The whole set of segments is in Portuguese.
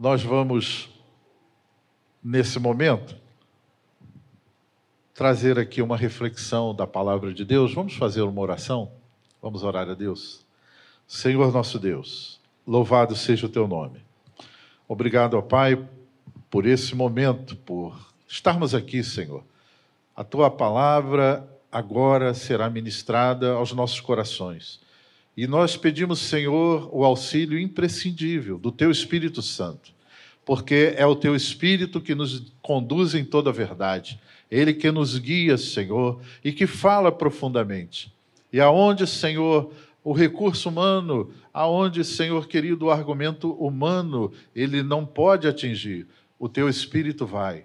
nós vamos, nesse momento, trazer aqui uma reflexão da palavra de Deus. Vamos fazer uma oração? Vamos orar a Deus. Senhor nosso Deus, louvado seja o teu nome. Obrigado, ó Pai, por esse momento, por estarmos aqui, Senhor. A tua palavra agora será ministrada aos nossos corações. E nós pedimos, Senhor, o auxílio imprescindível do Teu Espírito Santo, porque é o Teu Espírito que nos conduz em toda a verdade, Ele que nos guia, Senhor, e que fala profundamente. E aonde, Senhor, o recurso humano, aonde, Senhor querido, o argumento humano, ele não pode atingir, o Teu Espírito vai.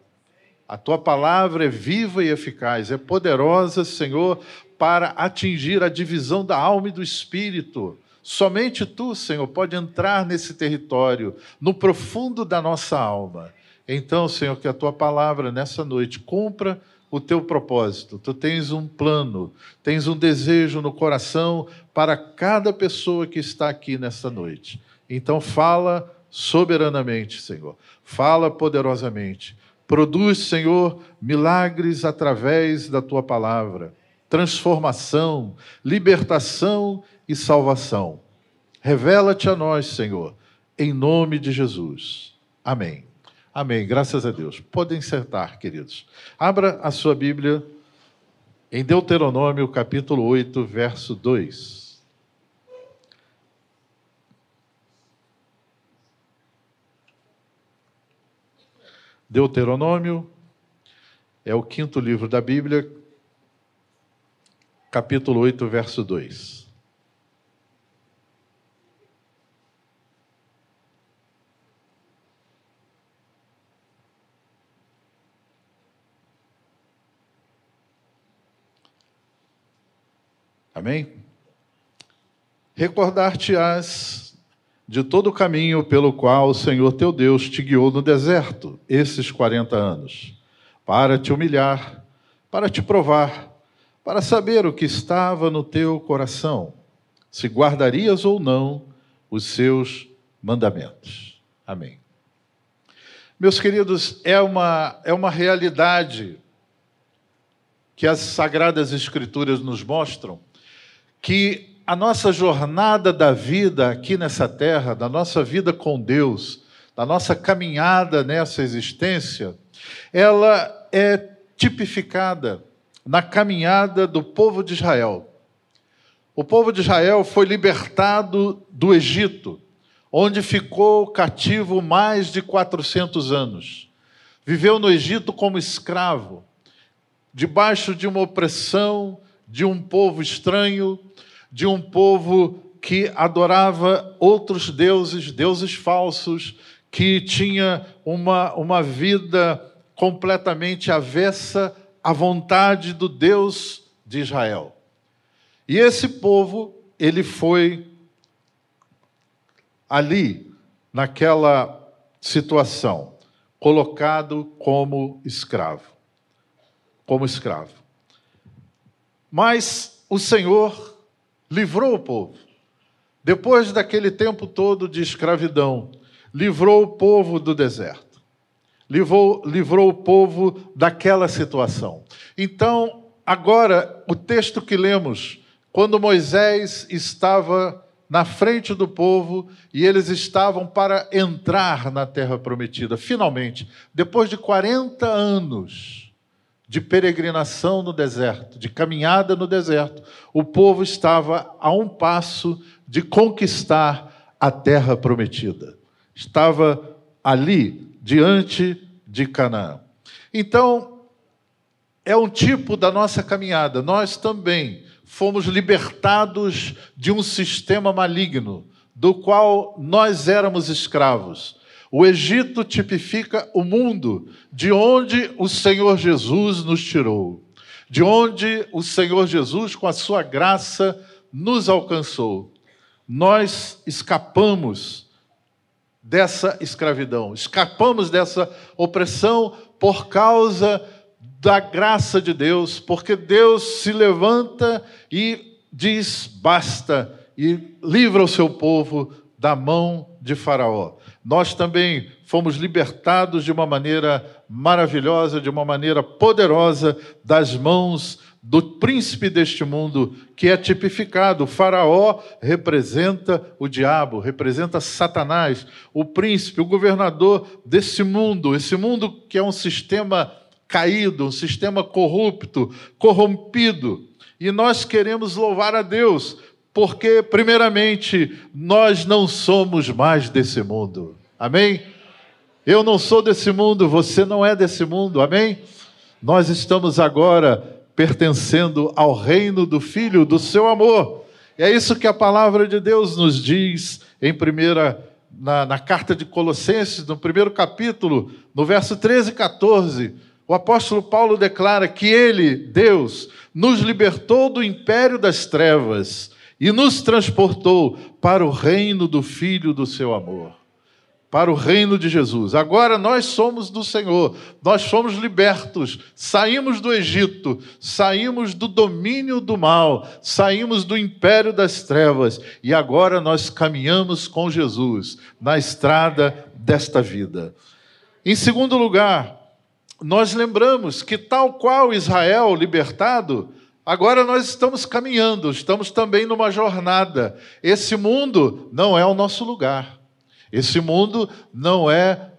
A tua palavra é viva e eficaz, é poderosa, Senhor, para atingir a divisão da alma e do espírito. Somente tu, Senhor, pode entrar nesse território, no profundo da nossa alma. Então, Senhor, que a tua palavra nessa noite cumpra o teu propósito. Tu tens um plano, tens um desejo no coração para cada pessoa que está aqui nessa noite. Então, fala soberanamente, Senhor. Fala poderosamente Produz, Senhor, milagres através da tua palavra, transformação, libertação e salvação. Revela-te a nós, Senhor, em nome de Jesus. Amém. Amém. Graças a Deus. Podem sentar, queridos. Abra a sua Bíblia em Deuteronômio, capítulo 8, verso 2. Deuteronômio é o quinto livro da Bíblia, capítulo 8, verso 2. Amém? Recordar-te-ás de todo o caminho pelo qual o Senhor teu Deus te guiou no deserto esses 40 anos, para te humilhar, para te provar, para saber o que estava no teu coração, se guardarias ou não os seus mandamentos. Amém. Meus queridos, é uma, é uma realidade que as Sagradas Escrituras nos mostram que a nossa jornada da vida aqui nessa terra, da nossa vida com Deus, da nossa caminhada nessa existência, ela é tipificada na caminhada do povo de Israel. O povo de Israel foi libertado do Egito, onde ficou cativo mais de 400 anos. Viveu no Egito como escravo, debaixo de uma opressão de um povo estranho, de um povo que adorava outros deuses, deuses falsos, que tinha uma, uma vida completamente avessa à vontade do Deus de Israel. E esse povo, ele foi ali, naquela situação, colocado como escravo. Como escravo. Mas o Senhor livrou o povo. Depois daquele tempo todo de escravidão, livrou o povo do deserto. Livrou, livrou o povo daquela situação. Então, agora, o texto que lemos, quando Moisés estava na frente do povo e eles estavam para entrar na terra prometida, finalmente, depois de 40 anos de peregrinação no deserto, de caminhada no deserto, o povo estava a um passo de conquistar a terra prometida. Estava ali, diante de Canaã. Então, é um tipo da nossa caminhada. Nós também fomos libertados de um sistema maligno, do qual nós éramos escravos. O Egito tipifica o mundo de onde o Senhor Jesus nos tirou, de onde o Senhor Jesus, com a sua graça, nos alcançou. Nós escapamos dessa escravidão, escapamos dessa opressão por causa da graça de Deus, porque Deus se levanta e diz: basta, e livra o seu povo da mão de Faraó. Nós também fomos libertados de uma maneira maravilhosa, de uma maneira poderosa, das mãos do príncipe deste mundo, que é tipificado. O faraó representa o diabo, representa Satanás, o príncipe, o governador desse mundo, esse mundo que é um sistema caído, um sistema corrupto, corrompido. E nós queremos louvar a Deus, porque, primeiramente, nós não somos mais desse mundo. Amém? Eu não sou desse mundo, você não é desse mundo. Amém? Nós estamos agora pertencendo ao reino do Filho do seu amor. E é isso que a palavra de Deus nos diz em primeira na, na, carta de Colossenses, no primeiro capítulo, no verso 13 e 14, o apóstolo Paulo declara que ele, Deus, nos libertou do império das trevas e nos transportou para o reino do Filho do seu amor para o reino de Jesus. Agora nós somos do Senhor, nós fomos libertos, saímos do Egito, saímos do domínio do mal, saímos do império das trevas e agora nós caminhamos com Jesus na estrada desta vida. Em segundo lugar, nós lembramos que, tal qual Israel libertado, Agora nós estamos caminhando, estamos também numa jornada. Esse mundo não é o nosso lugar. Esse mundo não é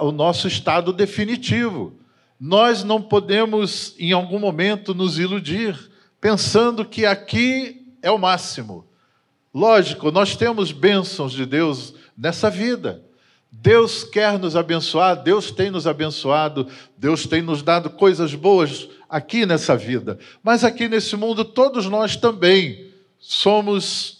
o nosso estado definitivo. Nós não podemos, em algum momento, nos iludir pensando que aqui é o máximo. Lógico, nós temos bênçãos de Deus nessa vida. Deus quer nos abençoar, Deus tem nos abençoado, Deus tem nos dado coisas boas aqui nessa vida. Mas aqui nesse mundo, todos nós também somos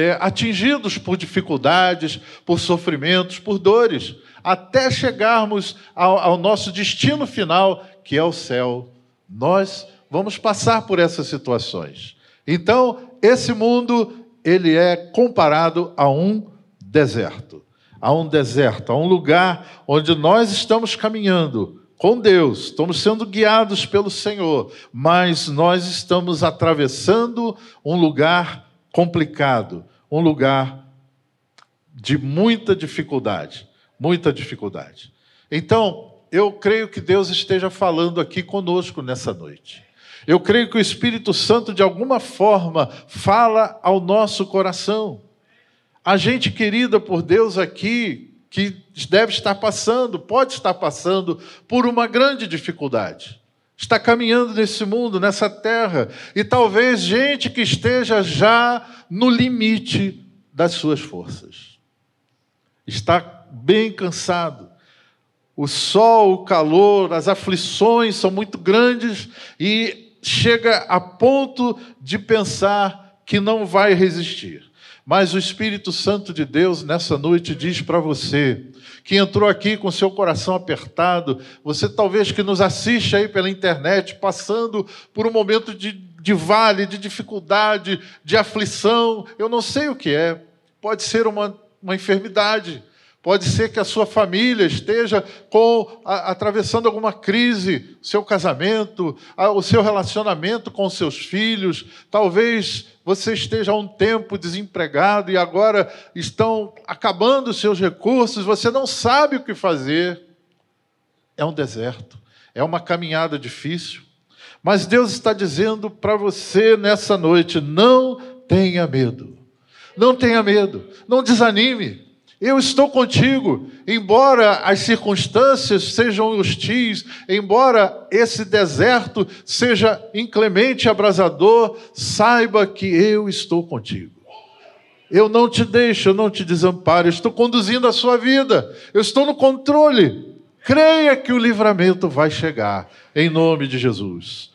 é, atingidos por dificuldades, por sofrimentos, por dores, até chegarmos ao, ao nosso destino final, que é o céu. Nós vamos passar por essas situações. Então, esse mundo ele é comparado a um deserto, a um deserto, a um lugar onde nós estamos caminhando com Deus, estamos sendo guiados pelo Senhor, mas nós estamos atravessando um lugar complicado, um lugar de muita dificuldade, muita dificuldade. Então, eu creio que Deus esteja falando aqui conosco nessa noite. Eu creio que o Espírito Santo, de alguma forma, fala ao nosso coração. A gente querida por Deus aqui, que deve estar passando, pode estar passando por uma grande dificuldade está caminhando nesse mundo, nessa terra, e talvez gente que esteja já no limite das suas forças. Está bem cansado. O sol, o calor, as aflições são muito grandes e chega a ponto de pensar que não vai resistir. Mas o Espírito Santo de Deus nessa noite diz para você que entrou aqui com seu coração apertado, você talvez que nos assiste aí pela internet, passando por um momento de, de vale, de dificuldade, de aflição, eu não sei o que é, pode ser uma, uma enfermidade, Pode ser que a sua família esteja com, a, atravessando alguma crise, seu casamento, a, o seu relacionamento com seus filhos. Talvez você esteja há um tempo desempregado e agora estão acabando seus recursos, você não sabe o que fazer. É um deserto, é uma caminhada difícil. Mas Deus está dizendo para você nessa noite: não tenha medo. Não tenha medo, não desanime. Eu estou contigo, embora as circunstâncias sejam hostis, embora esse deserto seja inclemente e abrasador, saiba que eu estou contigo. Eu não te deixo, eu não te desamparo, eu estou conduzindo a sua vida, eu estou no controle. Creia que o livramento vai chegar, em nome de Jesus.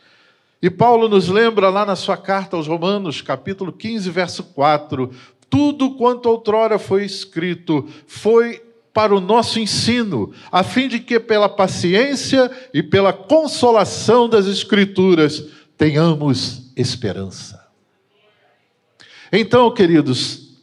E Paulo nos lembra lá na sua carta aos Romanos, capítulo 15, verso 4: tudo quanto outrora foi escrito foi para o nosso ensino, a fim de que pela paciência e pela consolação das Escrituras tenhamos esperança. Então, queridos,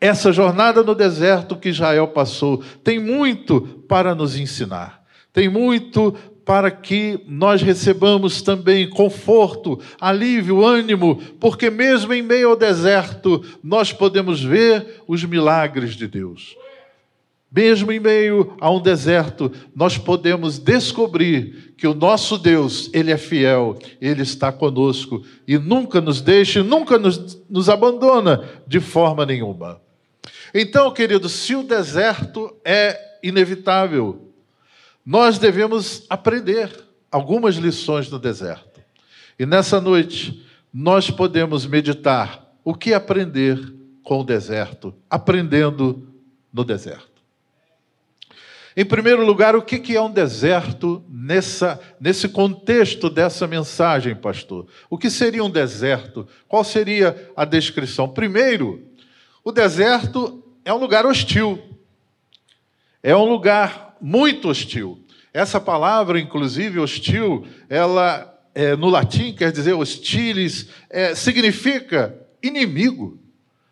essa jornada no deserto que Israel passou tem muito para nos ensinar, tem muito para que nós recebamos também conforto, alívio, ânimo, porque mesmo em meio ao deserto nós podemos ver os milagres de Deus. mesmo em meio a um deserto, nós podemos descobrir que o nosso Deus, Ele é fiel, Ele está conosco e nunca nos deixa, nunca nos, nos abandona de forma nenhuma. Então, querido, se o deserto é inevitável, nós devemos aprender algumas lições no deserto. E nessa noite, nós podemos meditar o que aprender com o deserto, aprendendo no deserto. Em primeiro lugar, o que é um deserto nessa, nesse contexto dessa mensagem, pastor? O que seria um deserto? Qual seria a descrição? Primeiro, o deserto é um lugar hostil. É um lugar muito hostil. Essa palavra, inclusive, hostil, ela é, no latim quer dizer hostilis, é, significa inimigo.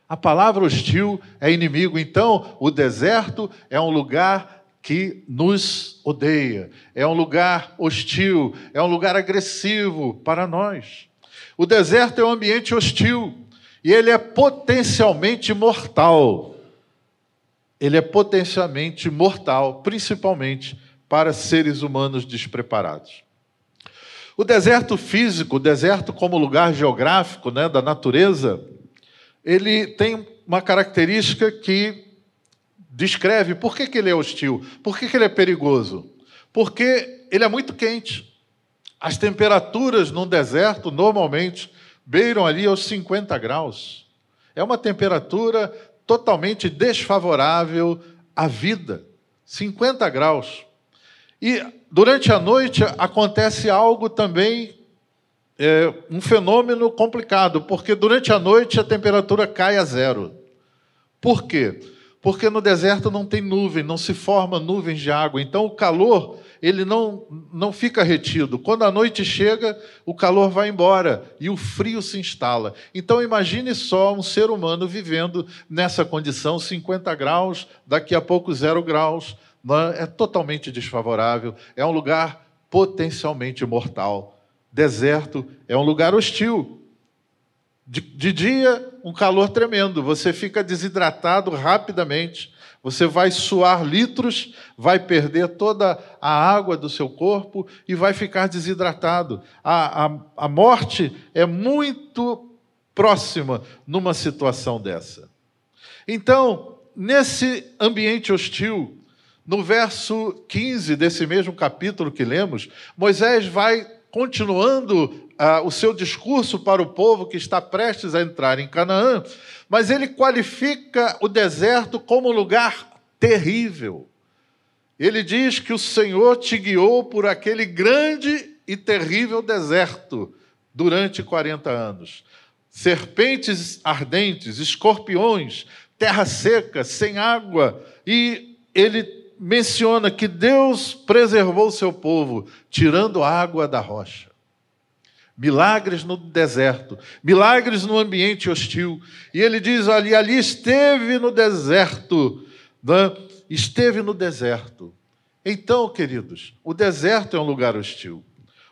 A palavra hostil é inimigo. Então, o deserto é um lugar que nos odeia, é um lugar hostil, é um lugar agressivo para nós. O deserto é um ambiente hostil e ele é potencialmente mortal. Ele é potencialmente mortal, principalmente para seres humanos despreparados. O deserto físico, o deserto como lugar geográfico né, da natureza, ele tem uma característica que descreve por que, que ele é hostil, por que, que ele é perigoso. Porque ele é muito quente. As temperaturas no deserto normalmente beiram ali aos 50 graus. É uma temperatura totalmente desfavorável à vida. 50 graus. E durante a noite acontece algo também, é, um fenômeno complicado, porque durante a noite a temperatura cai a zero. Por quê? Porque no deserto não tem nuvem, não se forma nuvens de água. Então o calor, ele não, não fica retido. Quando a noite chega, o calor vai embora e o frio se instala. Então imagine só um ser humano vivendo nessa condição, 50 graus, daqui a pouco zero graus. É totalmente desfavorável. É um lugar potencialmente mortal. Deserto é um lugar hostil. De, de, dia, um calor tremendo, você fica desidratado rapidamente, você vai suar litros, vai perder toda a água do seu corpo e vai ficar desidratado. A, a, a morte é muito próxima numa situação dessa. Então, nesse ambiente hostil, no verso 15 desse mesmo capítulo que lemos, Moisés vai continuando ah, o seu discurso para o povo que está prestes a entrar em Canaã, mas ele qualifica o deserto como lugar terrível. Ele diz que o Senhor te guiou por aquele grande e terrível deserto durante 40 anos. Serpentes ardentes, escorpiões, terra seca, sem água, e ele menciona que Deus preservou o seu povo, tirando água da rocha. Milagres no deserto, milagres no ambiente hostil. E ele diz ali: ali esteve no deserto, né? esteve no deserto. Então, queridos, o deserto é um lugar hostil.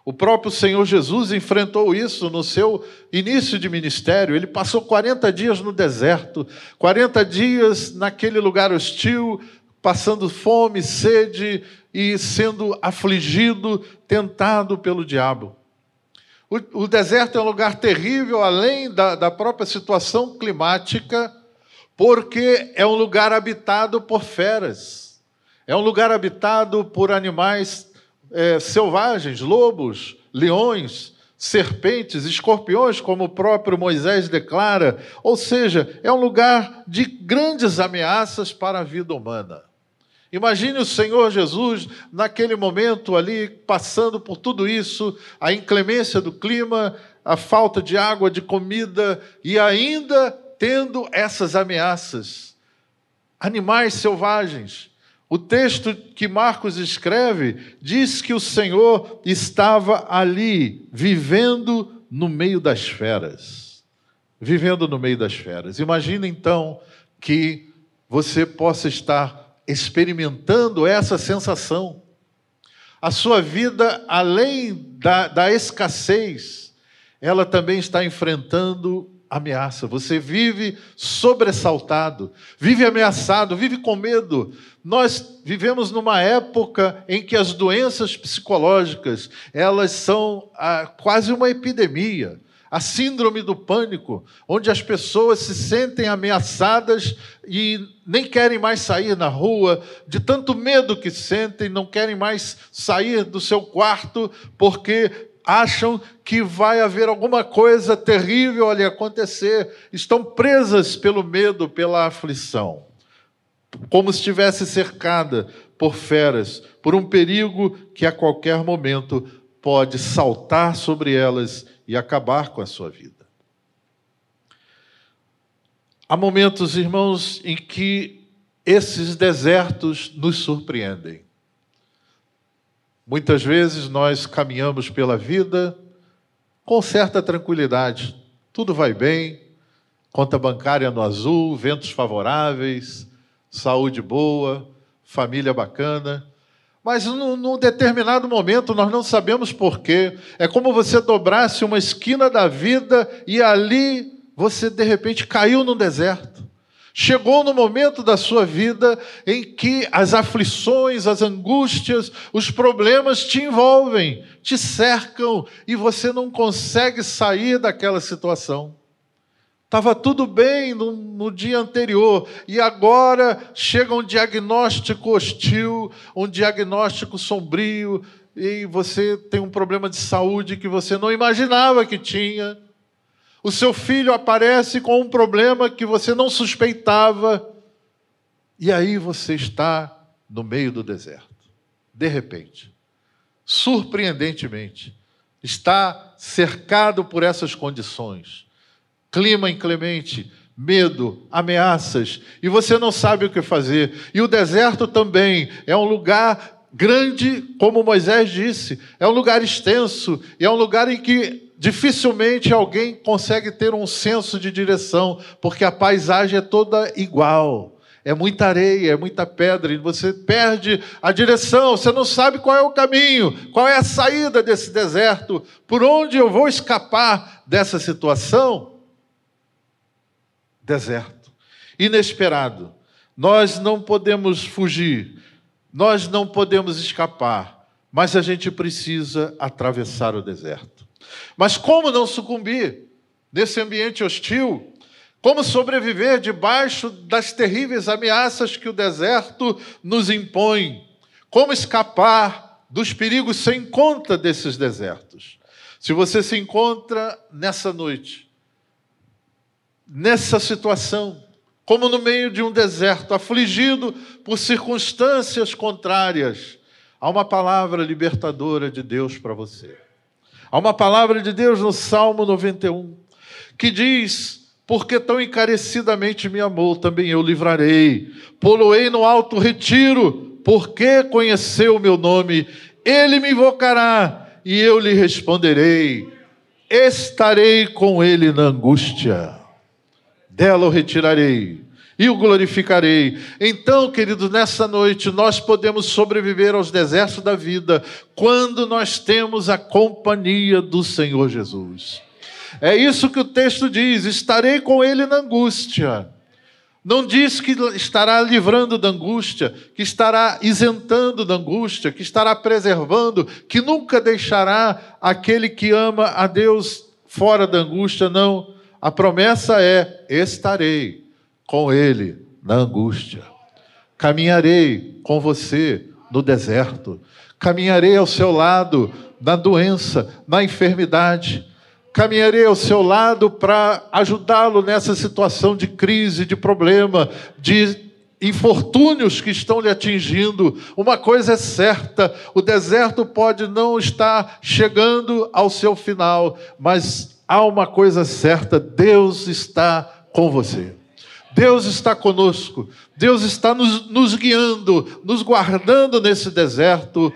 O próprio Senhor Jesus enfrentou isso no seu início de ministério. Ele passou 40 dias no deserto, 40 dias naquele lugar hostil, passando fome, sede e sendo afligido, tentado pelo diabo. O, o deserto é um lugar terrível, além da, da própria situação climática, porque é um lugar habitado por feras, é um lugar habitado por animais é, selvagens, lobos, leões, serpentes, escorpiões, como o próprio Moisés declara. Ou seja, é um lugar de grandes ameaças para a vida humana. Imagine o Senhor Jesus naquele momento ali, passando por tudo isso, a inclemência do clima, a falta de água, de comida e ainda tendo essas ameaças. Animais selvagens. O texto que Marcos escreve diz que o Senhor estava ali, vivendo no meio das feras. Vivendo no meio das feras. Imagine então que você possa estar experimentando essa sensação. A sua vida, além da, da escassez, ela também está enfrentando ameaça, você vive sobressaltado, vive ameaçado, vive com medo. Nós vivemos numa época em que as doenças psicológicas, elas são ah, quase uma epidemia. A síndrome do pânico, onde as pessoas se sentem ameaçadas e nem querem mais sair na rua, de tanto medo que sentem, não querem mais sair do seu quarto, porque acham que vai haver alguma coisa terrível ali acontecer, estão presas pelo medo, pela aflição, como se estivesse cercada por feras, por um perigo que a qualquer momento pode saltar sobre elas e acabar com a sua vida. Há momentos, irmãos, em que esses desertos nos surpreendem. Muitas vezes nós caminhamos pela vida com certa tranquilidade, tudo vai bem, conta bancária no azul, ventos favoráveis, saúde boa, família bacana. Mas num, determinado momento nós não sabemos porquê. É como você dobrasse uma esquina da vida e ali você de repente caiu no deserto. Chegou no momento da sua vida em que as aflições, as angústias, os problemas te envolvem, te cercam e você não consegue sair daquela situação. Estava tudo bem no, no, dia anterior e agora chega um diagnóstico hostil, um diagnóstico sombrio e você tem um problema de saúde que você não imaginava que tinha. O seu filho aparece com um problema que você não suspeitava, e aí você está no meio do deserto. De repente, surpreendentemente, está cercado por essas condições. Clima inclemente, medo, ameaças, e você não sabe o que fazer. E o deserto também é um lugar grande, como Moisés disse, é um lugar extenso, e é um lugar em que Dificilmente alguém consegue ter um senso de direção, porque a paisagem é toda igual. É muita areia, é muita pedra, e você perde a direção, você não sabe qual é o caminho, qual é a saída desse deserto, por onde eu vou escapar dessa situação? Deserto. Inesperado. Nós não podemos fugir, nós não podemos escapar, mas a gente precisa atravessar o deserto. Mas como não sucumbir nesse ambiente hostil? Como sobreviver debaixo das terríveis ameaças que o deserto nos impõe? Como escapar dos perigos sem conta desses desertos? Se você se encontra nessa noite, nessa situação, como no meio de um deserto, afligido por circunstâncias contrárias, há uma palavra libertadora de Deus para você. Há uma palavra de Deus no Salmo 91 que diz: Porque tão encarecidamente me amou, também eu livrarei. Poloei no alto retiro, porque conheceu o meu nome. Ele me invocará e eu lhe responderei. Estarei com ele na angústia, dela o retirarei e o glorificarei. Então, queridos, nessa noite nós podemos sobreviver aos desertos da vida quando nós temos a companhia do Senhor Jesus. É isso que o texto diz: estarei com ele na angústia. Não diz que estará livrando da angústia, que estará isentando da angústia, que estará preservando, que nunca deixará aquele que ama a Deus fora da angústia, não. A promessa é: estarei com ele na angústia. Caminharei com você no deserto. Caminharei ao seu lado na doença, na enfermidade. Caminharei ao seu lado para ajudá-lo nessa situação de crise, de problema, de infortúnios que estão lhe atingindo. Uma coisa é certa: o deserto pode não estar chegando ao seu final, mas há uma coisa certa: Deus está com você. Deus está conosco, Deus está nos, nos guiando, nos guardando nesse deserto.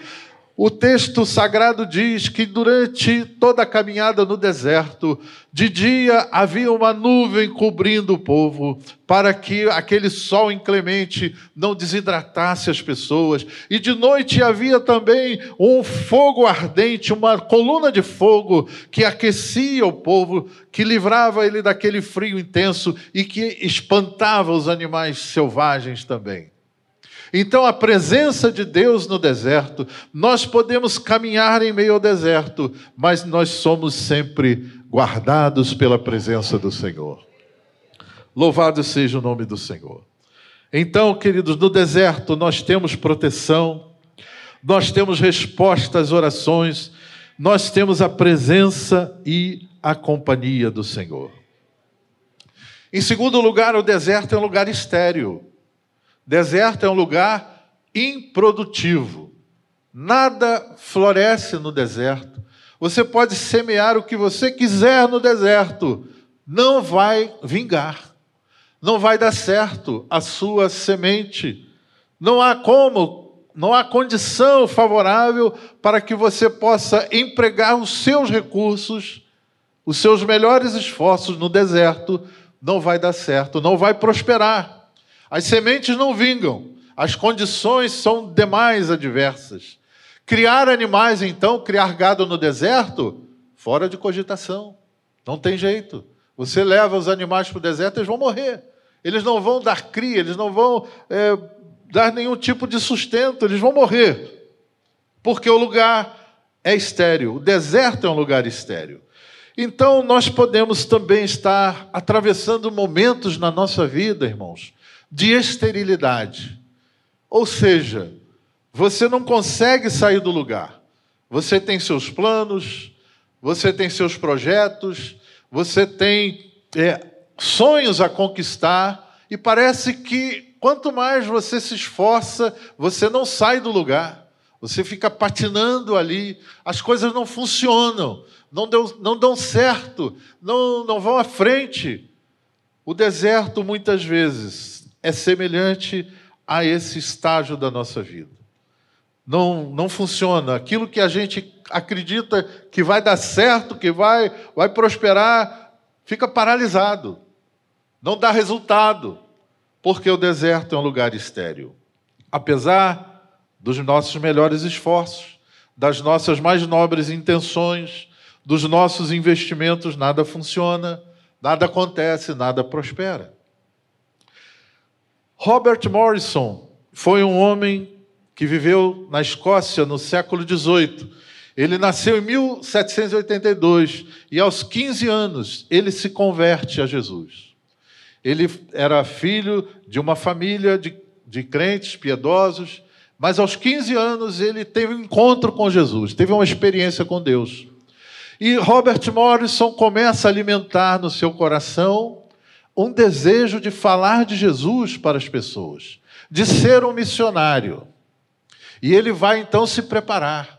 O texto sagrado diz que durante toda a caminhada no deserto, de dia havia uma nuvem cobrindo o povo, para que aquele sol inclemente não desidratasse as pessoas, e de noite havia também um fogo ardente, uma coluna de fogo que aquecia o povo, que livrava ele daquele frio intenso e que espantava os animais selvagens também. Então, a presença de Deus no deserto, nós podemos caminhar em meio ao deserto, mas nós somos sempre guardados pela presença do Senhor. Louvado seja o nome do Senhor. Então, queridos, no deserto nós temos proteção, nós temos resposta às orações, nós temos a presença e a companhia do Senhor. Em segundo lugar, o deserto é um lugar estéril. Deserto é um lugar improdutivo. Nada floresce no deserto. Você pode semear o que você quiser no deserto, não vai vingar. Não vai dar certo a sua semente. Não há como, não há condição favorável para que você possa empregar os seus recursos, os seus melhores esforços no deserto. Não vai dar certo, não vai prosperar. As sementes não vingam, as condições são demais adversas. Criar animais, então, criar gado no deserto, fora de cogitação. Não tem jeito. Você leva os animais para o deserto, eles vão morrer. Eles não vão dar cria, eles não vão é, dar nenhum tipo de sustento, eles vão morrer. Porque o lugar é estéril. O deserto é um lugar estéril. Então, nós podemos também estar atravessando momentos na nossa vida, irmãos, de esterilidade. Ou seja, você não consegue sair do lugar. Você tem seus planos, você tem seus projetos, você tem é, sonhos a conquistar, e parece que quanto mais você se esforça, você não sai do lugar. Você fica patinando ali, as coisas não funcionam, não, deu, não dão certo, não, não vão à frente. O deserto, muitas vezes, é semelhante a esse estágio da nossa vida. Não, não funciona. Aquilo que a gente acredita que vai dar certo, que vai, vai prosperar, fica paralisado. Não dá resultado, porque o deserto é um lugar estéril. Apesar dos nossos melhores esforços, das nossas mais nobres intenções, dos nossos investimentos, nada funciona, nada acontece, nada prospera. Robert Morrison foi um homem que viveu na Escócia no século XVIII. Ele nasceu em 1782 e, aos 15 anos, ele se converte a Jesus. Ele era filho de uma família de, de crentes piedosos, mas aos 15 anos ele teve um encontro com Jesus, teve uma experiência com Deus. E Robert Morrison começa a alimentar no seu coração um desejo de falar de Jesus para as pessoas, de ser um missionário. E ele vai então se preparar.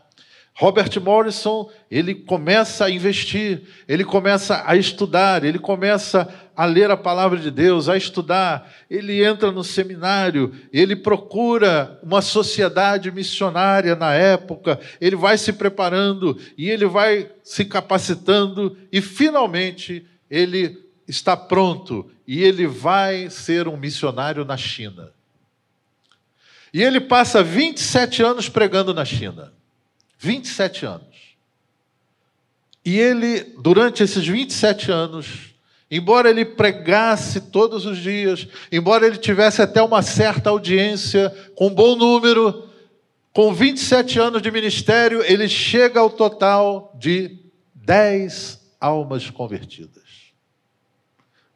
Robert Morrison, ele começa a investir, ele começa a estudar, ele começa a ler a palavra de Deus, a estudar, ele entra no seminário, ele procura uma sociedade missionária na época, ele vai se preparando e ele vai se capacitando e finalmente ele está pronto e ele vai ser um missionário na China. E ele passa 27 anos pregando na China. 27 anos. E ele, durante esses 27 anos, embora ele pregasse todos os dias, embora ele tivesse até uma certa audiência, com um bom número, com 27 anos de ministério, ele chega ao total de 10 almas convertidas.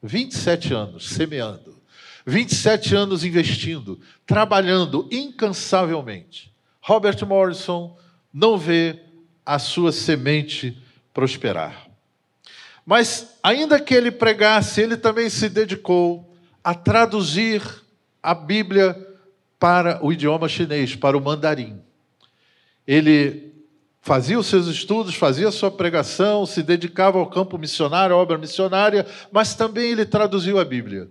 27 anos semeando, 27 anos investindo, trabalhando incansavelmente. Robert Morrison não vê a sua semente prosperar. Mas, ainda que ele pregasse, ele também se dedicou a traduzir a Bíblia para o idioma chinês, para o mandarim. Ele fazia os seus estudos, fazia a sua pregação, se dedicava ao campo missionário, à obra missionária, mas também ele traduziu a Bíblia.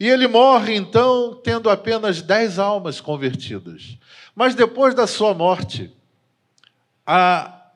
E ele morre, então, tendo apenas dez almas convertidas. Mas depois da sua morte, a,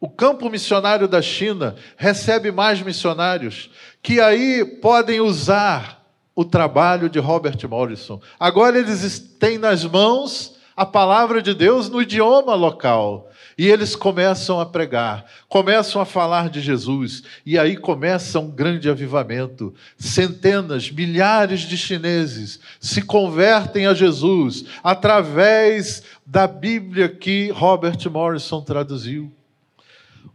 o campo missionário da China recebe mais missionários que aí podem usar o trabalho de Robert Morrison. Agora eles têm nas mãos a palavra de Deus no idioma local. E eles começam a pregar, começam a falar de Jesus, e aí começa um grande avivamento. Centenas, milhares de chineses se convertem a Jesus através da Bíblia que Robert Morrison traduziu.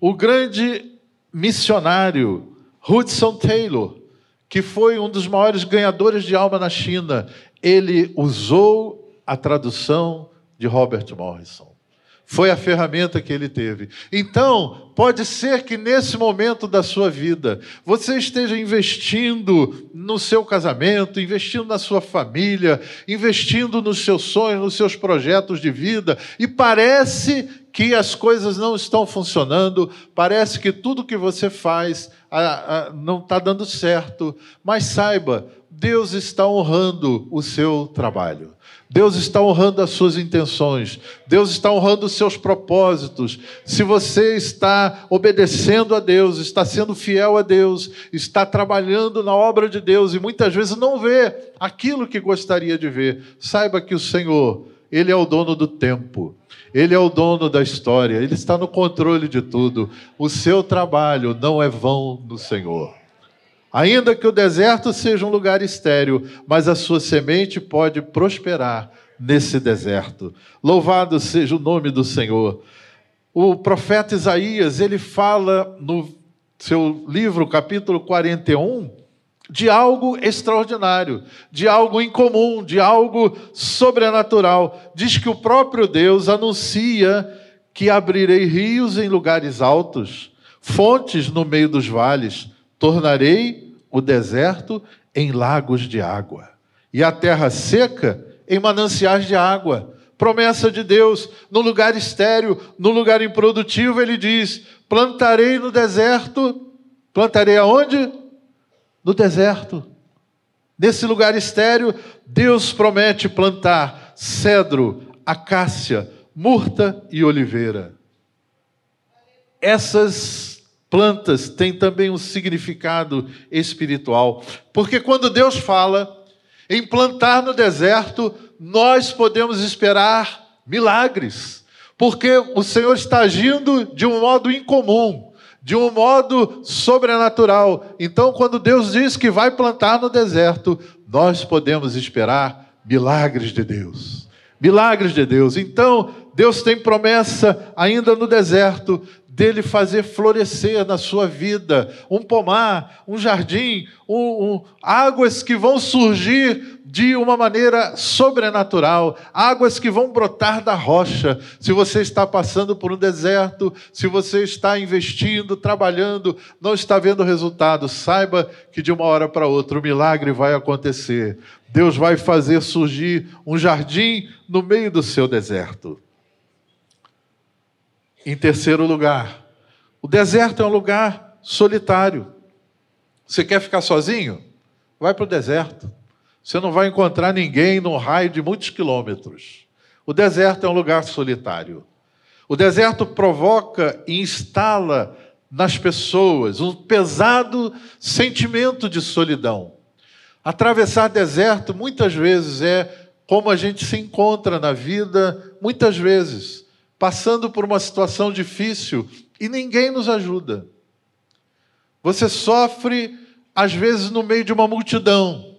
O grande missionário Hudson Taylor, que foi um dos maiores ganhadores de alma na China, ele usou a tradução de Robert Morrison. Foi a ferramenta que ele teve. Então, pode ser que nesse momento da sua vida, você esteja investindo no seu casamento, investindo na sua família, investindo nos seus sonhos, nos seus projetos de vida, e parece que as coisas não estão funcionando, parece que tudo que você faz a, a, não está dando certo. Mas saiba, Deus está honrando o seu trabalho. Deus está honrando as suas intenções, Deus está honrando os seus propósitos. Se você está obedecendo a Deus, está sendo fiel a Deus, está trabalhando na obra de Deus e muitas vezes não vê aquilo que gostaria de ver, saiba que o Senhor, Ele é o dono do tempo. Ele é o dono da história, ele está no controle de tudo. O seu trabalho não é vão no Senhor. Ainda que o deserto seja um lugar estéril, mas a sua semente pode prosperar nesse deserto. Louvado seja o nome do Senhor. O profeta Isaías, ele fala no seu livro, capítulo 41, de algo extraordinário, de algo incomum, de algo sobrenatural. Diz que o próprio Deus anuncia que abrirei rios em lugares altos, fontes no meio dos vales, tornarei o deserto em lagos de água, e a terra seca em mananciais de água. Promessa de Deus, no lugar estéreo, no lugar improdutivo, ele diz: plantarei no deserto. Plantarei aonde? No deserto. Nesse lugar estéreo, Deus promete plantar cedro, acácia, murta e oliveira. Essas plantas têm também um significado espiritual. Porque quando Deus fala em plantar no deserto, nós podemos esperar milagres. Porque o Senhor está agindo de um modo incomum, de um modo sobrenatural. Então, quando Deus diz que vai plantar no deserto, nós podemos esperar milagres de Deus. Milagres de Deus. Então, Deus tem promessa ainda no deserto dele fazer florescer na sua vida um pomar, um jardim, um, um, águas que vão surgir de uma maneira sobrenatural, águas que vão brotar da rocha. Se você está passando por um deserto, se você está investindo, trabalhando, não está vendo resultado, saiba que de uma hora para outra o milagre vai acontecer. Deus vai fazer surgir um jardim no meio do seu deserto. Em terceiro lugar, o deserto é um lugar solitário. Você quer ficar sozinho? Vai para o deserto. Você não vai encontrar ninguém no raio de muitos quilômetros. O deserto é um lugar solitário. O deserto provoca e instala nas pessoas um pesado sentimento de solidão. Atravessar deserto muitas vezes é como a gente se encontra na vida, muitas vezes passando por uma situação difícil e ninguém nos ajuda. Você sofre, às vezes, no meio de uma multidão.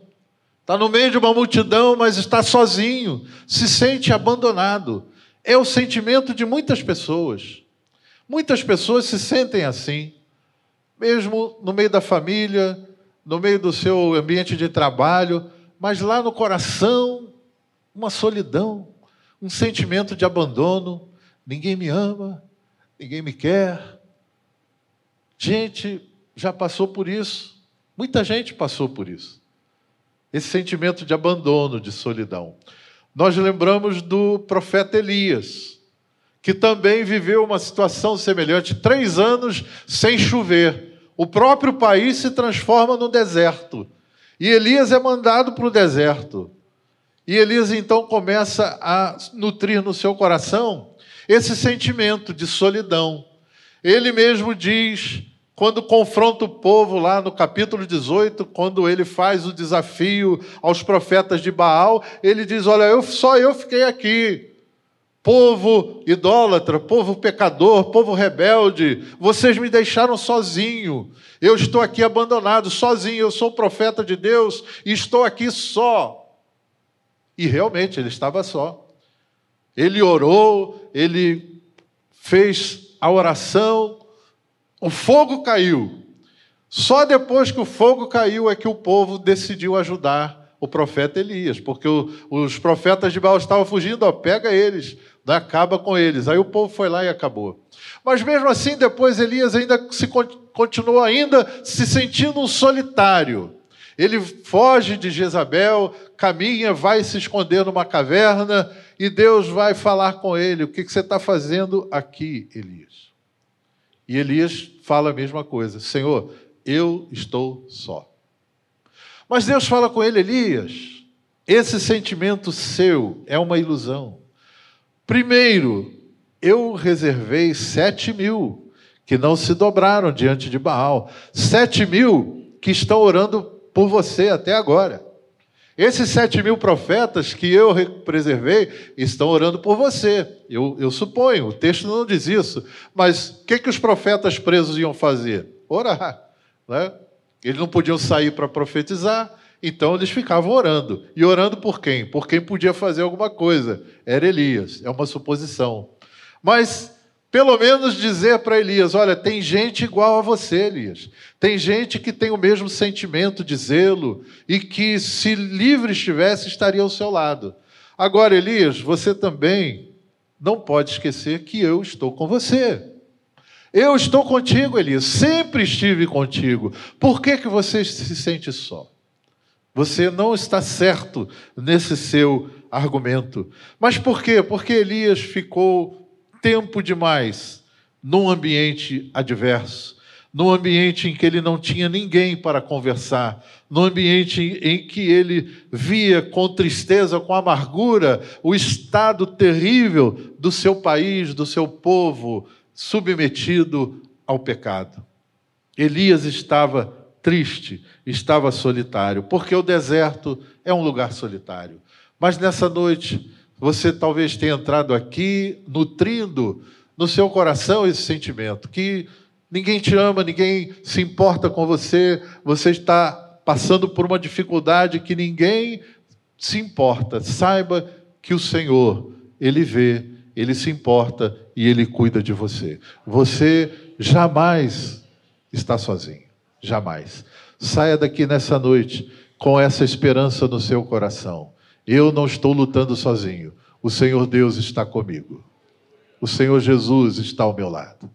Está no meio de uma multidão, mas está sozinho, se sente abandonado. É o sentimento de muitas pessoas. Muitas pessoas se sentem assim, mesmo no meio da família, no meio do seu ambiente de trabalho, mas lá no coração, uma solidão, um sentimento de abandono, ninguém me ama, ninguém me quer. Gente já passou por isso, muita gente passou por isso. Esse sentimento de abandono, de solidão. Nós lembramos do profeta Elias, que também viveu uma situação semelhante, três anos sem chover. O próprio país se transforma no deserto. E Elias é mandado para o deserto. E Elias então começa a nutrir no seu coração esse sentimento de solidão. Ele mesmo diz, quando confronta o povo lá no capítulo 18, quando ele faz o desafio aos profetas de Baal, ele diz: Olha, eu, só eu fiquei aqui. Povo idólatra, povo pecador, povo rebelde, vocês me deixaram sozinho. Eu estou aqui abandonado, sozinho. Eu sou profeta de Deus e estou aqui só. E realmente ele estava só. Ele orou, ele fez a oração, o fogo caiu. Só depois que o fogo caiu é que o povo decidiu ajudar o profeta Elias, porque o, os profetas de Baal estavam fugindo, ó, pega eles, né, acaba com eles. Aí o povo foi lá e acabou. Mas mesmo assim, depois Elias ainda se continuou ainda se sentindo um solitário. Ele foge de Jezabel, caminha, vai se esconder numa caverna e Deus vai falar com ele: O que você está fazendo aqui, Elias? E Elias fala a mesma coisa: Senhor, eu estou só. Mas Deus fala com ele: Elias, esse sentimento seu é uma ilusão. Primeiro, eu reservei sete mil que não se dobraram diante de Baal, sete mil que estão orando por você até agora. Esses sete mil profetas que eu preservei estão orando por você. Eu, eu suponho, o texto não diz isso. Mas o que, que os profetas presos iam fazer? Orar. Né? Eles não podiam sair para profetizar, então eles ficavam orando. E orando por quem? Por quem podia fazer alguma coisa. Era Elias. É uma suposição. Mas pelo menos dizer para Elias: olha, tem gente igual a você, Elias. Tem gente que tem o mesmo sentimento de zelo e que, se livre estivesse, estaria ao seu lado. Agora, Elias, você também não pode esquecer que eu estou com você. Eu estou contigo, Elias, sempre estive contigo. Por que, que você se sente só? Você não está certo nesse seu argumento. Mas por quê? Porque Elias ficou tempo demais num ambiente adverso, num ambiente em que ele não tinha ninguém para conversar, num ambiente em que ele via com tristeza, com amargura, o estado terrível do seu país, do seu povo, submetido ao pecado. Elias estava triste, estava solitário, porque o deserto é um lugar solitário. Mas nessa noite, você talvez tenha entrado aqui nutrindo no seu coração esse sentimento que ninguém te ama, ninguém se importa com você, você está passando por uma dificuldade que ninguém se importa. Saiba que o Senhor, ele vê, ele se importa e ele cuida de você. Você jamais está sozinho, jamais. Saia daqui nessa noite com essa esperança no seu coração. Eu não estou lutando sozinho. O Senhor Deus está comigo. O Senhor Jesus está ao meu lado.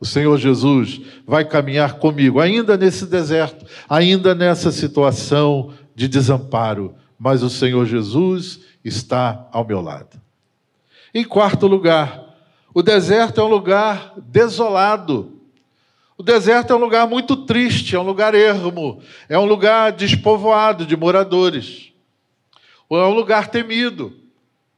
O Senhor Jesus vai caminhar comigo, ainda nesse deserto, ainda nessa situação de desamparo, mas o Senhor Jesus está ao meu lado. Em quarto lugar, o deserto é um lugar desolado. O deserto é um lugar muito triste, é um lugar ermo, é um lugar despovoado de moradores é um lugar temido.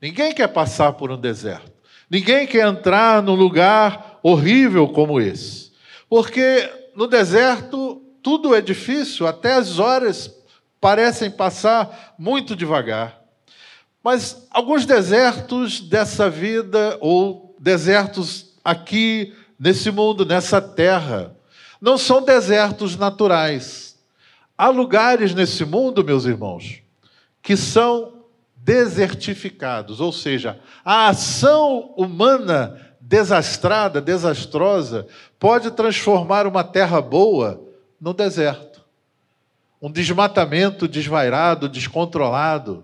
Ninguém quer passar por um deserto. Ninguém quer entrar num lugar horrível como esse. Porque no deserto tudo é difícil, até as horas parecem passar muito devagar. Mas alguns desertos dessa vida, ou desertos aqui nesse mundo, nessa terra, não são desertos naturais. Há lugares nesse mundo, meus irmãos, que são desertificados, ou seja, a ação humana desastrada, desastrosa, pode transformar uma terra boa no deserto. Um desmatamento desvairado, descontrolado,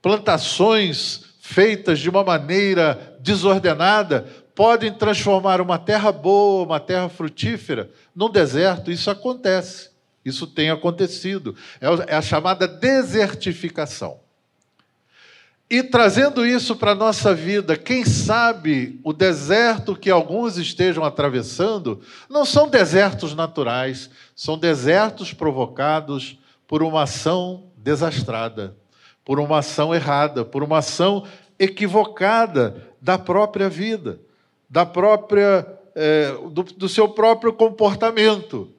plantações feitas de uma maneira desordenada podem transformar uma terra boa, uma terra frutífera, num deserto. Isso acontece. Isso tem acontecido. É, é a chamada desertificação. E trazendo isso para a nossa vida, quem sabe o deserto que alguns estejam atravessando não são desertos naturais, são desertos provocados por uma ação desastrada, por uma ação errada, por uma ação equivocada da própria vida, da própria, é, do, do seu próprio comportamento.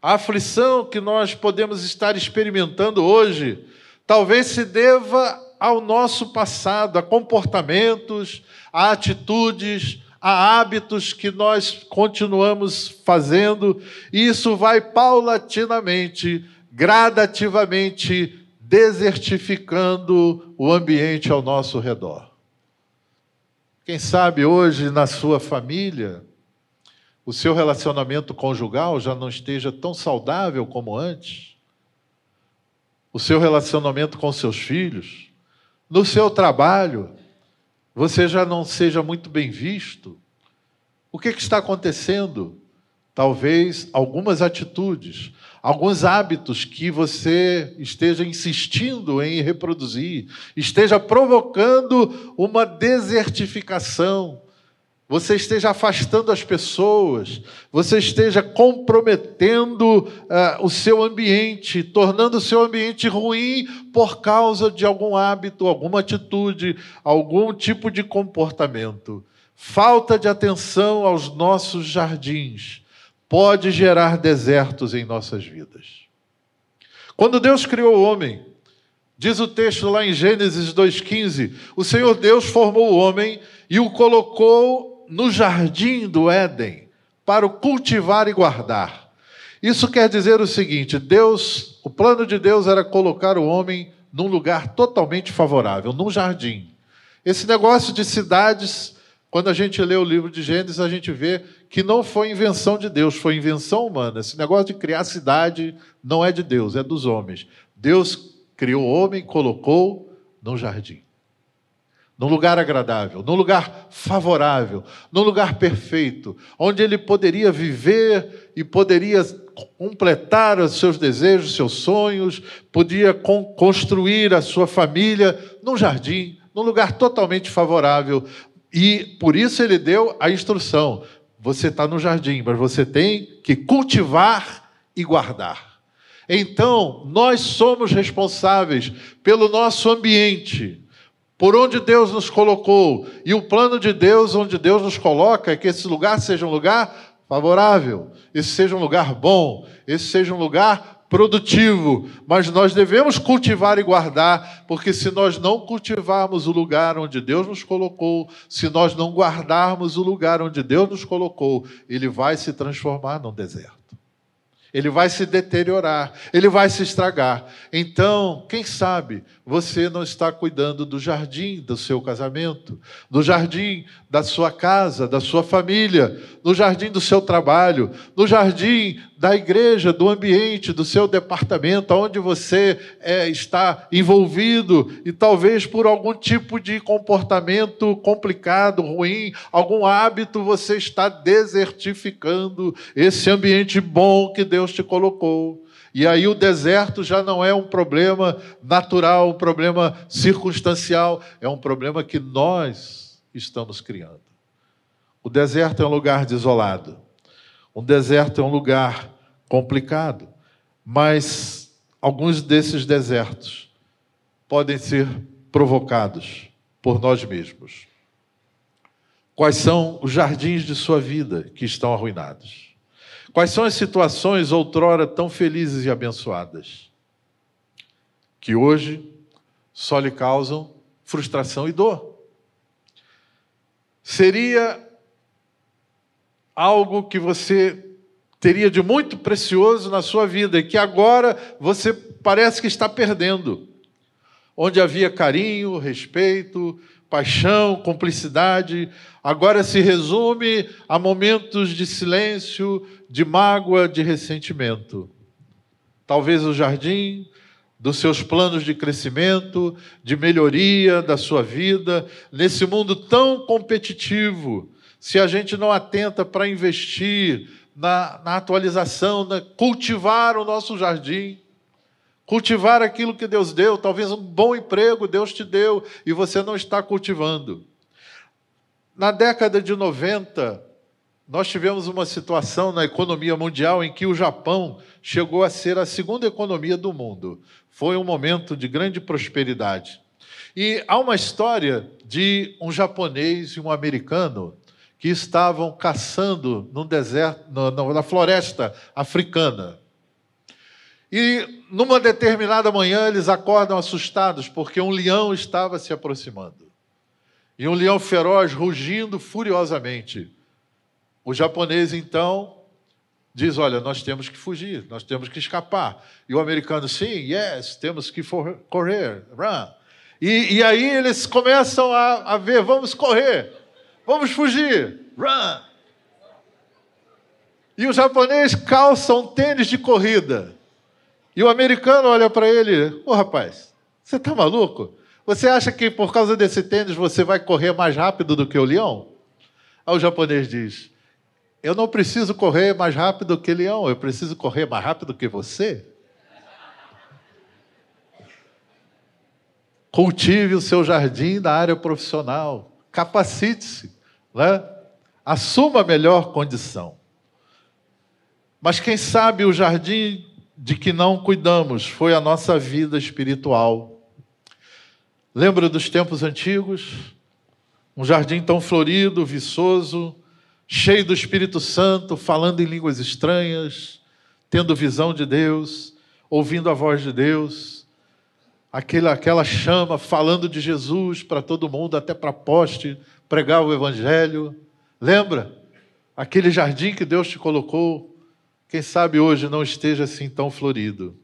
A aflição que nós podemos estar experimentando hoje talvez se deva ao nosso passado, a comportamentos, a atitudes, a hábitos que nós continuamos fazendo, e isso vai paulatinamente, gradativamente desertificando o ambiente ao nosso redor. Quem sabe hoje na sua família, o seu relacionamento conjugal já não esteja tão saudável como antes, o seu relacionamento com seus filhos, no seu trabalho, você já não seja muito bem visto. O que, que está acontecendo? Talvez algumas atitudes, alguns hábitos que você esteja insistindo em reproduzir, esteja provocando uma desertificação, você esteja afastando as pessoas, você esteja comprometendo uh, o seu ambiente, tornando o seu ambiente ruim por causa de algum hábito, alguma atitude, algum tipo de comportamento. Falta de atenção aos nossos jardins pode gerar desertos em nossas vidas. Quando Deus criou o homem, diz o texto lá em Gênesis 2,15: o Senhor Deus formou o homem e o colocou no jardim do Éden para o cultivar e guardar. Isso quer dizer o seguinte: Deus, o plano de Deus era colocar o homem num lugar totalmente favorável, num jardim. Esse negócio de cidades quando a gente lê o livro de Gênesis, a gente vê que não foi invenção de Deus, foi invenção humana. Esse negócio de criar cidade não é de Deus, é dos homens. Deus criou o homem e colocou no jardim. Num lugar agradável, num lugar favorável, num lugar perfeito, onde ele poderia viver e poderia completar os seus desejos, seus sonhos, podia construir a sua família num jardim, num lugar totalmente favorável, e por isso ele deu a instrução: você está no jardim, mas você tem que cultivar e guardar. Então, nós somos responsáveis pelo nosso ambiente, por onde Deus nos colocou. E o plano de Deus, onde Deus nos coloca, é que esse lugar seja um lugar favorável, esse seja um lugar bom, esse seja um lugar produtivo, mas nós devemos cultivar e guardar, porque se nós não cultivarmos o lugar onde Deus nos colocou, se nós não guardarmos o lugar onde Deus nos colocou, ele vai se transformar num deserto ele vai se deteriorar, ele vai se estragar. Então, quem sabe você não está cuidando do jardim do seu casamento, do jardim da sua casa, da sua família, no jardim do seu trabalho, no jardim da igreja, do ambiente, do seu departamento, onde você é, está envolvido e talvez por algum tipo de comportamento complicado, ruim, algum hábito, você está desertificando esse ambiente bom que Deus te colocou. E aí o deserto já não é um problema natural, um problema circunstancial, é um problema que nós estamos criando. O deserto é um lugar desolado. Um deserto é um lugar complicado, mas alguns desses desertos podem ser provocados por nós mesmos. Quais são os jardins de sua vida que estão arruinados? Quais são as situações outrora tão felizes e abençoadas que hoje só lhe causam frustração e dor? Seria algo que você teria de muito precioso na sua vida e que agora você parece que está perdendo. Onde havia carinho, respeito, paixão, cumplicidade, agora se resume a momentos de silêncio, de mágoa, de ressentimento. Talvez o jardim dos seus planos de crescimento, de melhoria da sua vida, nesse mundo tão competitivo, se a gente não atenta para investir na, na atualização, na, cultivar o nosso jardim, cultivar aquilo que Deus deu, talvez um bom emprego Deus te deu e você não está cultivando. Na década de 90, nós tivemos uma situação na economia mundial em que o Japão chegou a ser a segunda economia do mundo. Foi um momento de grande prosperidade. E há uma história de um japonês e um americano que estavam caçando no deserto, na floresta africana. E numa determinada manhã eles acordam assustados porque um leão estava se aproximando. E um leão feroz rugindo furiosamente. O japonês então diz: Olha, nós temos que fugir, nós temos que escapar. E o americano, sim, yes, temos que correr, run. E, e aí eles começam a, a ver: vamos correr, vamos fugir, run. E o japonês calça um tênis de corrida. E o americano olha para ele: Ô oh, rapaz, você está maluco? Você acha que por causa desse tênis você vai correr mais rápido do que o leão? Aí o japonês diz: eu não preciso correr mais rápido que leão, eu preciso correr mais rápido que você. Cultive o seu jardim na área profissional, capacite-se, né? assuma a melhor condição. Mas quem sabe o jardim de que não cuidamos foi a nossa vida espiritual. Lembra dos tempos antigos? Um jardim tão florido, viçoso, cheio do Espírito Santo, falando em línguas estranhas, tendo visão de Deus, ouvindo a voz de Deus, aquela, aquela chama falando de Jesus para todo mundo, até para poste, pregar o Evangelho. Lembra? Aquele jardim que Deus te colocou, quem sabe hoje não esteja assim tão florido.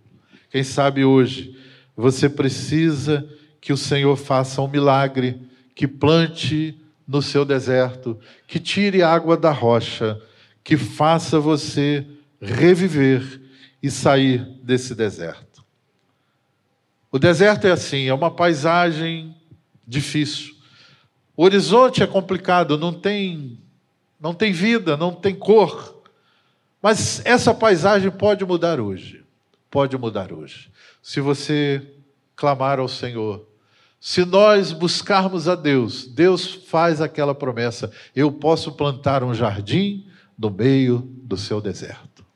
Quem sabe hoje você precisa que o Senhor faça um milagre, que plante no seu deserto, que tire água da rocha, que faça você reviver e sair desse deserto. O deserto é assim, é uma paisagem difícil. O horizonte é complicado, não tem não tem vida, não tem cor. Mas essa paisagem pode mudar hoje. Pode mudar hoje. Se você clamar ao Senhor, se nós buscarmos a Deus, Deus faz aquela promessa: eu posso plantar um jardim no meio do seu deserto.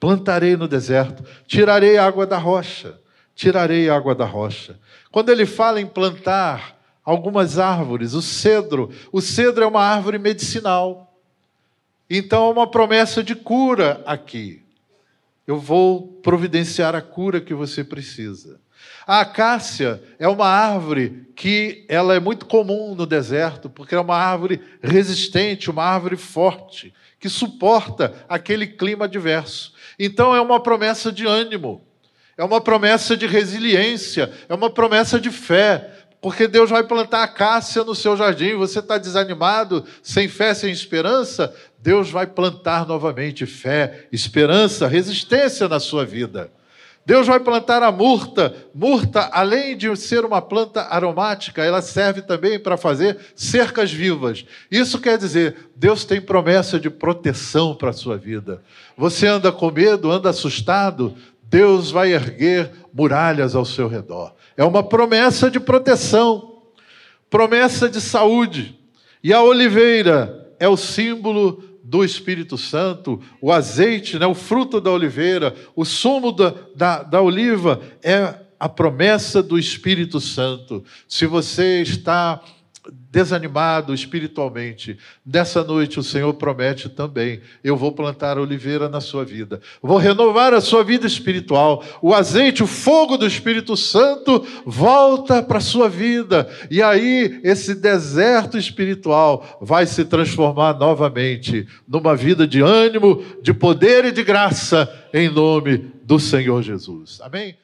Plantarei no deserto, tirarei água da rocha, tirarei água da rocha. Quando ele fala em plantar algumas árvores, o cedro, o cedro é uma árvore medicinal. Então é uma promessa de cura aqui. Eu vou providenciar a cura que você precisa. A acácia é uma árvore que ela é muito comum no deserto, porque é uma árvore resistente, uma árvore forte, que suporta aquele clima adverso. Então é uma promessa de ânimo, é uma promessa de resiliência, é uma promessa de fé, porque Deus vai plantar acácia no seu jardim. Você está desanimado, sem fé, sem esperança? Deus vai plantar novamente fé, esperança, resistência na sua vida. Deus vai plantar a murta. Murta, além de ser uma planta aromática, ela serve também para fazer cercas vivas. Isso quer dizer, Deus tem promessa de proteção para a sua vida. Você anda com medo, anda assustado, Deus vai erguer muralhas ao seu redor. É uma promessa de proteção, promessa de saúde. E a oliveira é o símbolo do Espírito Santo, o azeite, né, o fruto da oliveira, o sumo da, da, da oliva é a promessa do Espírito Santo. Se você está desanimado espiritualmente, nessa noite o Senhor promete também: eu vou plantar oliveira na sua vida, vou renovar a sua vida espiritual. O azeite, o fogo do Espírito Santo volta para a sua vida, e aí esse deserto espiritual vai se transformar novamente numa vida de ânimo, de poder e de graça, em nome do Senhor Jesus. Amém?